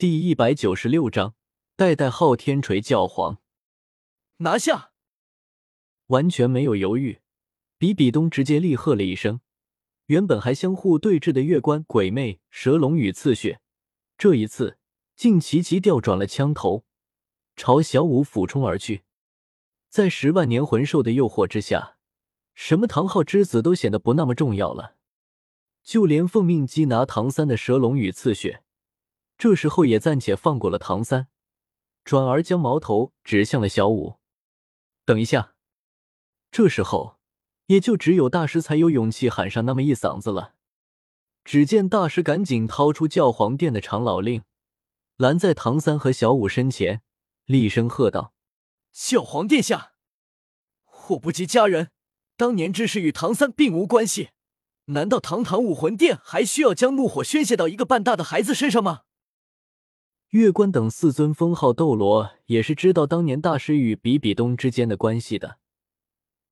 第一百九十六章，代代昊天锤教皇拿下！完全没有犹豫，比比东直接厉喝了一声。原本还相互对峙的月关、鬼魅、蛇龙与刺血，这一次竟齐齐调转了枪头，朝小舞俯冲而去。在十万年魂兽的诱惑之下，什么唐昊之子都显得不那么重要了。就连奉命缉拿唐三的蛇龙与刺血。这时候也暂且放过了唐三，转而将矛头指向了小五。等一下，这时候也就只有大师才有勇气喊上那么一嗓子了。只见大师赶紧掏出教皇殿的长老令，拦在唐三和小五身前，厉声喝道：“教皇殿下，祸不及家人，当年之事与唐三并无关系。难道堂堂武魂殿还需要将怒火宣泄到一个半大的孩子身上吗？”月关等四尊封号斗罗也是知道当年大师与比比东之间的关系的，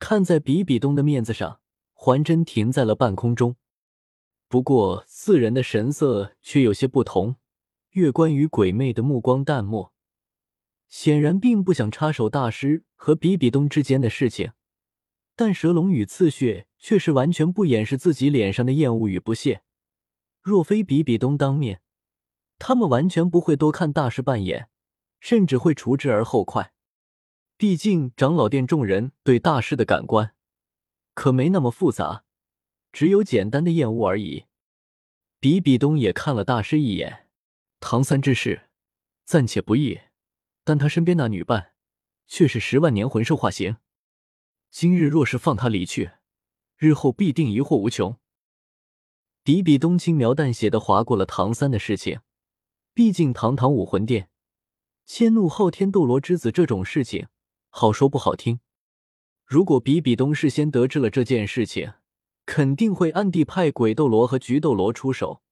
看在比比东的面子上，环真停在了半空中。不过四人的神色却有些不同，月关与鬼魅的目光淡漠，显然并不想插手大师和比比东之间的事情。但蛇龙与刺血却是完全不掩饰自己脸上的厌恶与不屑。若非比比东当面。他们完全不会多看大师半眼，甚至会除之而后快。毕竟长老殿众人对大师的感官可没那么复杂，只有简单的厌恶而已。比比东也看了大师一眼，唐三之事暂且不议，但他身边那女伴却是十万年魂兽化形。今日若是放他离去，日后必定疑惑无穷。比比东轻描淡写的划过了唐三的事情。毕竟，堂堂武魂殿迁怒昊天斗罗之子这种事情，好说不好听。如果比比东事先得知了这件事情，肯定会暗地派鬼斗罗和菊斗罗出手，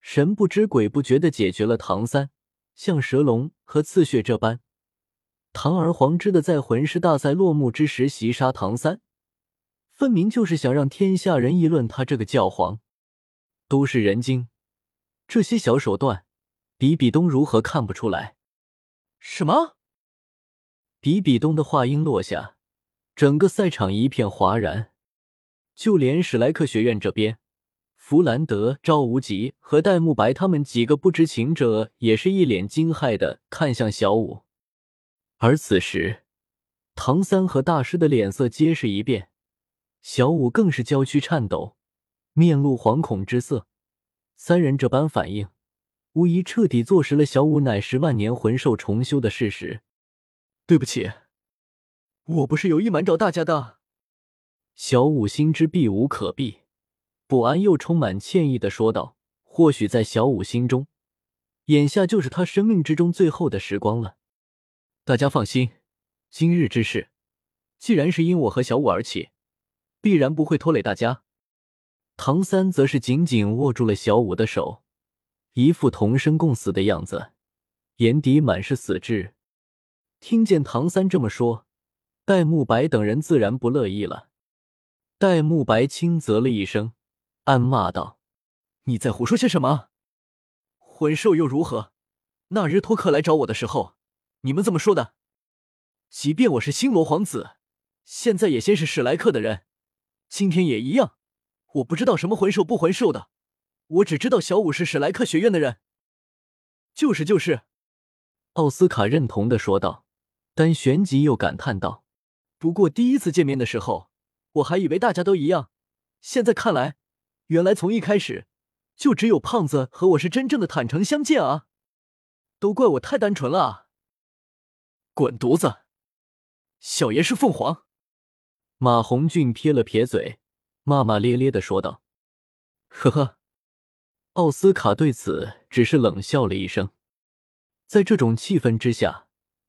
神不知鬼不觉的解决了唐三，像蛇龙和刺血这般，堂而皇之的在魂师大赛落幕之时袭杀唐三，分明就是想让天下人议论他这个教皇。都是人精，这些小手段。比比东如何看不出来？什么？比比东的话音落下，整个赛场一片哗然，就连史莱克学院这边，弗兰德、赵无极和戴沐白他们几个不知情者也是一脸惊骇的看向小舞。而此时，唐三和大师的脸色皆是一变，小舞更是娇躯颤抖，面露惶恐之色。三人这般反应。无疑彻底坐实了小五乃十万年魂兽重修的事实。对不起，我不是有意瞒着大家的。小五心知避无可避，不安又充满歉意的说道：“或许在小五心中，眼下就是他生命之中最后的时光了。大家放心，今日之事，既然是因我和小五而起，必然不会拖累大家。”唐三则是紧紧握住了小五的手。一副同生共死的样子，眼底满是死志。听见唐三这么说，戴沐白等人自然不乐意了。戴沐白轻啧了一声，暗骂道：“你在胡说些什么？魂兽又如何？那日托克来找我的时候，你们这么说的。即便我是星罗皇子，现在也先是史莱克的人，今天也一样。我不知道什么魂兽不魂兽的。”我只知道小五是史莱克学院的人，就是就是。奥斯卡认同的说道，但旋即又感叹道：“不过第一次见面的时候，我还以为大家都一样，现在看来，原来从一开始就只有胖子和我是真正的坦诚相见啊！都怪我太单纯了啊！”滚犊子！小爷是凤凰。马红俊撇了撇嘴，骂骂咧咧的说道：“呵呵。”奥斯卡对此只是冷笑了一声，在这种气氛之下，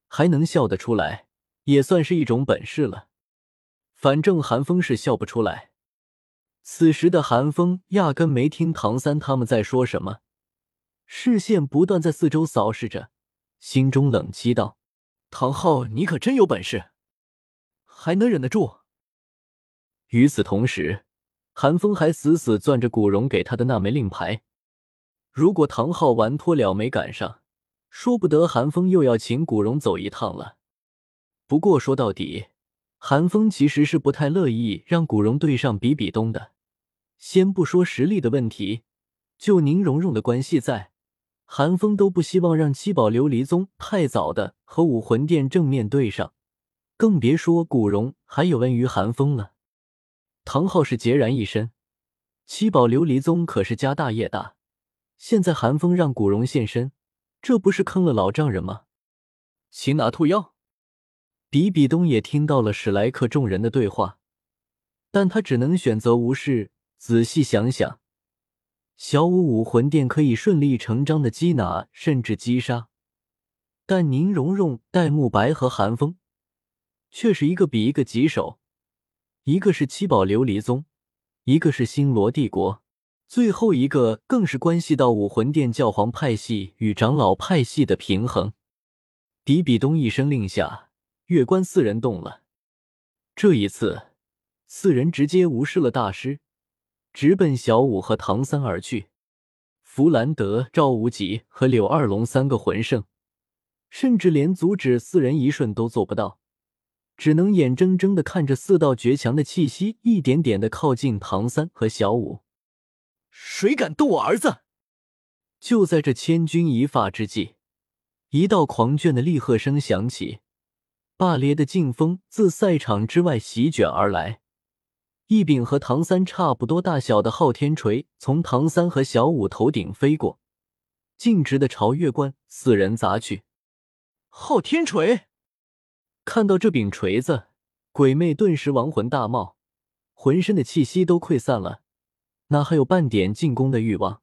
还能笑得出来，也算是一种本事了。反正韩风是笑不出来。此时的韩风压根没听唐三他们在说什么，视线不断在四周扫视着，心中冷讥道：“唐昊，你可真有本事，还能忍得住。”与此同时，韩风还死死攥着古荣给他的那枚令牌。如果唐昊玩脱了没赶上，说不得韩风又要请古荣走一趟了。不过说到底，韩风其实是不太乐意让古荣对上比比东的。先不说实力的问题，就宁荣荣的关系在，韩风都不希望让七宝琉璃宗太早的和武魂殿正面对上，更别说古荣还有恩于韩风了。唐昊是孑然一身，七宝琉璃宗可是家大业大，现在韩风让古荣现身，这不是坑了老丈人吗？擒拿兔妖，比比东也听到了史莱克众人的对话，但他只能选择无视。仔细想想，小五武魂殿可以顺理成章的缉拿甚至击杀，但宁荣荣、戴沐白和韩风却是一个比一个棘手，一个是七宝琉璃宗，一个是星罗帝国，最后一个更是关系到武魂殿教皇派系与长老派系的平衡。比比东一声令下，月关四人动了。这一次，四人直接无视了大师。直奔小五和唐三而去。弗兰德、赵无极和柳二龙三个魂圣，甚至连阻止四人一瞬都做不到，只能眼睁睁的看着四道绝强的气息一点点的靠近唐三和小五。谁敢动我儿子？就在这千钧一发之际，一道狂卷的厉喝声响起，霸烈的劲风自赛场之外席卷而来。一柄和唐三差不多大小的昊天锤从唐三和小五头顶飞过，径直的朝月关四人砸去。昊天锤！看到这柄锤子，鬼魅顿时亡魂大冒，浑身的气息都溃散了，哪还有半点进攻的欲望？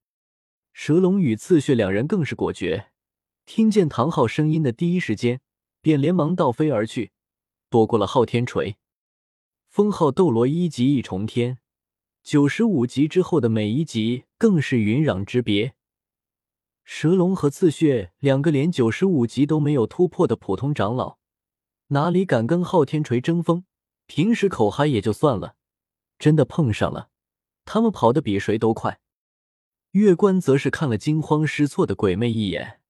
蛇龙与刺血两人更是果决，听见唐昊声音的第一时间，便连忙倒飞而去，躲过了昊天锤。封号斗罗一级一重天，九十五级之后的每一级更是云壤之别。蛇龙和刺血两个连九十五级都没有突破的普通长老，哪里敢跟昊天锤争锋？平时口嗨也就算了，真的碰上了，他们跑得比谁都快。月关则是看了惊慌失措的鬼魅一眼，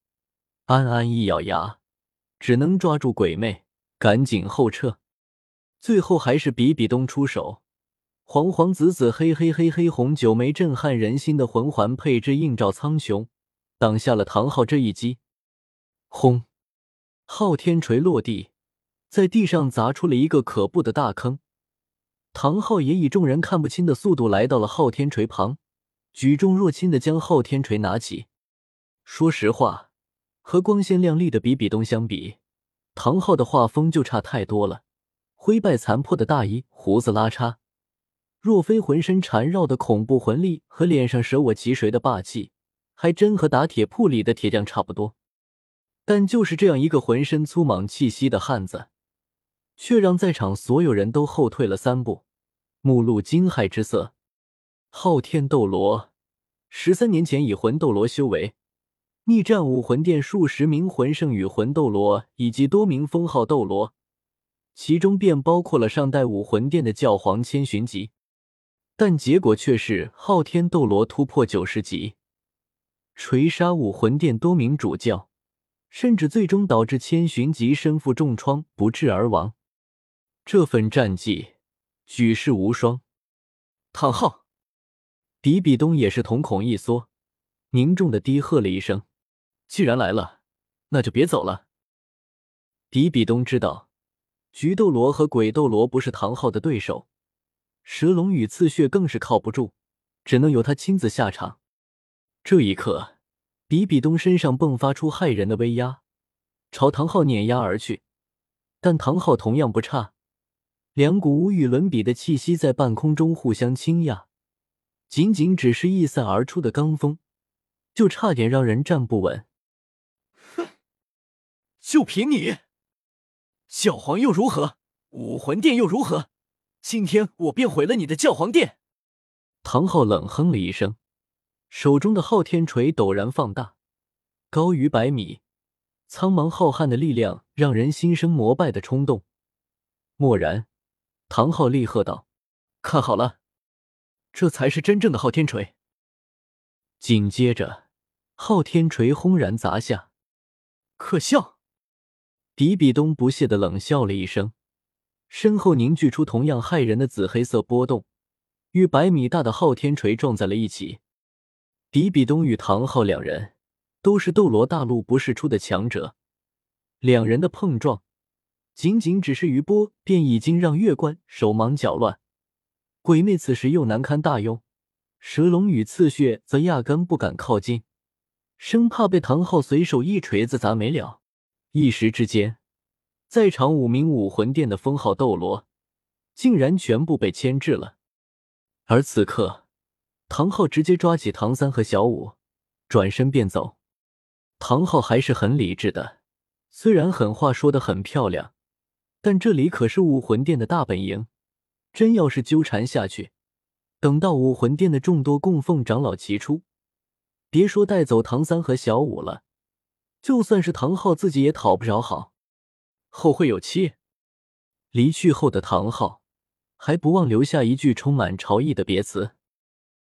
安安一咬牙，只能抓住鬼魅，赶紧后撤。最后还是比比东出手，黄黄紫紫黑黑黑黑红九枚震撼人心的魂环配置映照苍穹，挡下了唐昊这一击。轰！昊天锤落地，在地上砸出了一个可怖的大坑。唐昊也以众人看不清的速度来到了昊天锤旁，举重若轻的将昊天锤拿起。说实话，和光鲜亮丽的比比东相比，唐昊的画风就差太多了。灰败残破的大衣，胡子拉碴，若非浑身缠绕的恐怖魂力和脸上舍我其谁的霸气，还真和打铁铺里的铁匠差不多。但就是这样一个浑身粗莽气息的汉子，却让在场所有人都后退了三步，目露惊骇之色。昊天斗罗，十三年前以魂斗罗修为，逆战武魂殿数十名魂圣与魂斗罗以及多名封号斗罗。其中便包括了上代武魂殿的教皇千寻疾，但结果却是昊天斗罗突破九十级，锤杀武魂殿多名主教，甚至最终导致千寻疾身负重创不治而亡。这份战绩举世无双。唐昊，比比东也是瞳孔一缩，凝重的低喝了一声：“既然来了，那就别走了。”比比东知道。菊斗罗和鬼斗罗不是唐昊的对手，蛇龙与刺血更是靠不住，只能由他亲自下场。这一刻，比比东身上迸发出骇人的威压，朝唐昊碾压而去。但唐昊同样不差，两股无与伦比的气息在半空中互相倾轧，仅仅只是一散而出的罡风，就差点让人站不稳。哼，就凭你！教皇又如何？武魂殿又如何？今天我便毁了你的教皇殿！唐昊冷哼了一声，手中的昊天锤陡然放大，高于百米，苍茫浩瀚的力量让人心生膜拜的冲动。蓦然，唐昊厉喝道：“看好了，这才是真正的昊天锤！”紧接着，昊天锤轰然砸下。可笑！比比东不屑的冷笑了一声，身后凝聚出同样骇人的紫黑色波动，与百米大的昊天锤撞在了一起。比比东与唐昊两人都是斗罗大陆不世出的强者，两人的碰撞，仅仅只是余波，便已经让月关手忙脚乱。鬼魅此时又难堪大用，蛇龙与刺血则压根不敢靠近，生怕被唐昊随手一锤子砸没了。一时之间，在场五名武魂殿的封号斗罗竟然全部被牵制了。而此刻，唐昊直接抓起唐三和小五，转身便走。唐昊还是很理智的，虽然狠话说的很漂亮，但这里可是武魂殿的大本营，真要是纠缠下去，等到武魂殿的众多供奉长老齐出，别说带走唐三和小五了。就算是唐昊自己也讨不着好，后会有期。离去后的唐昊还不忘留下一句充满潮意的别词。